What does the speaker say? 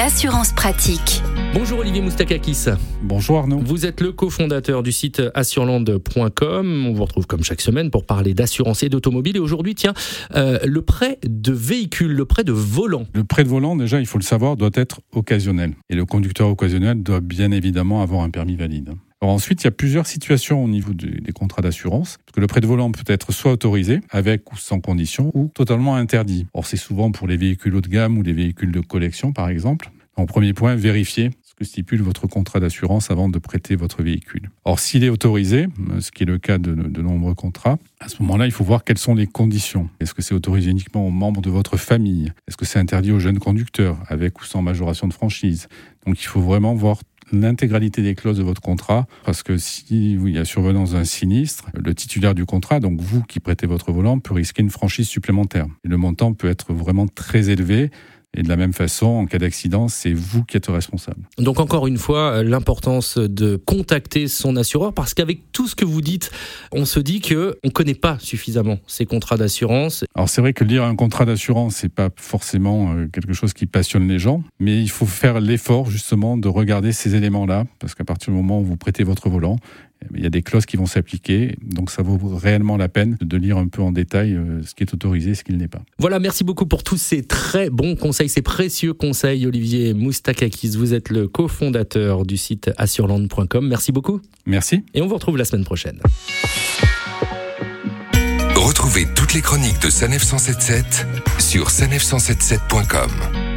l'assurance pratique. Bonjour Olivier Moustakakis. Bonjour Arnaud. Vous êtes le cofondateur du site assurland.com. On vous retrouve comme chaque semaine pour parler d'assurance et d'automobile. Et aujourd'hui, tiens, euh, le prêt de véhicule, le prêt de volant. Le prêt de volant, déjà, il faut le savoir, doit être occasionnel. Et le conducteur occasionnel doit bien évidemment avoir un permis valide. Ensuite, il y a plusieurs situations au niveau des contrats d'assurance. Parce que le prêt de volant peut être soit autorisé, avec ou sans condition, ou totalement interdit. Or, c'est souvent pour les véhicules haut de gamme ou les véhicules de collection, par exemple. En premier point, vérifiez ce que stipule votre contrat d'assurance avant de prêter votre véhicule. Or, s'il est autorisé, ce qui est le cas de, de nombreux contrats, à ce moment-là, il faut voir quelles sont les conditions. Est-ce que c'est autorisé uniquement aux membres de votre famille? Est-ce que c'est interdit aux jeunes conducteurs, avec ou sans majoration de franchise? Donc, il faut vraiment voir l'intégralité des clauses de votre contrat, parce que si il y a survenance d'un sinistre, le titulaire du contrat, donc vous qui prêtez votre volant, peut risquer une franchise supplémentaire. Et le montant peut être vraiment très élevé. Et de la même façon, en cas d'accident, c'est vous qui êtes responsable. Donc encore une fois, euh, l'importance de contacter son assureur parce qu'avec tout ce que vous dites, on se dit que on connaît pas suffisamment ces contrats d'assurance. Alors c'est vrai que lire un contrat d'assurance, c'est pas forcément euh, quelque chose qui passionne les gens, mais il faut faire l'effort justement de regarder ces éléments-là parce qu'à partir du moment où vous prêtez votre volant, il y a des clauses qui vont s'appliquer, donc ça vaut réellement la peine de lire un peu en détail euh, ce qui est autorisé et ce qui ne l'est pas. Voilà, merci beaucoup pour tous ces très bons conseils, ces précieux conseils, Olivier Moustakakis. Vous êtes le cofondateur du site assurland.com. Merci beaucoup. Merci. Et on vous retrouve la semaine prochaine. Retrouvez toutes les chroniques de Sanef 177 sur sanef177.com.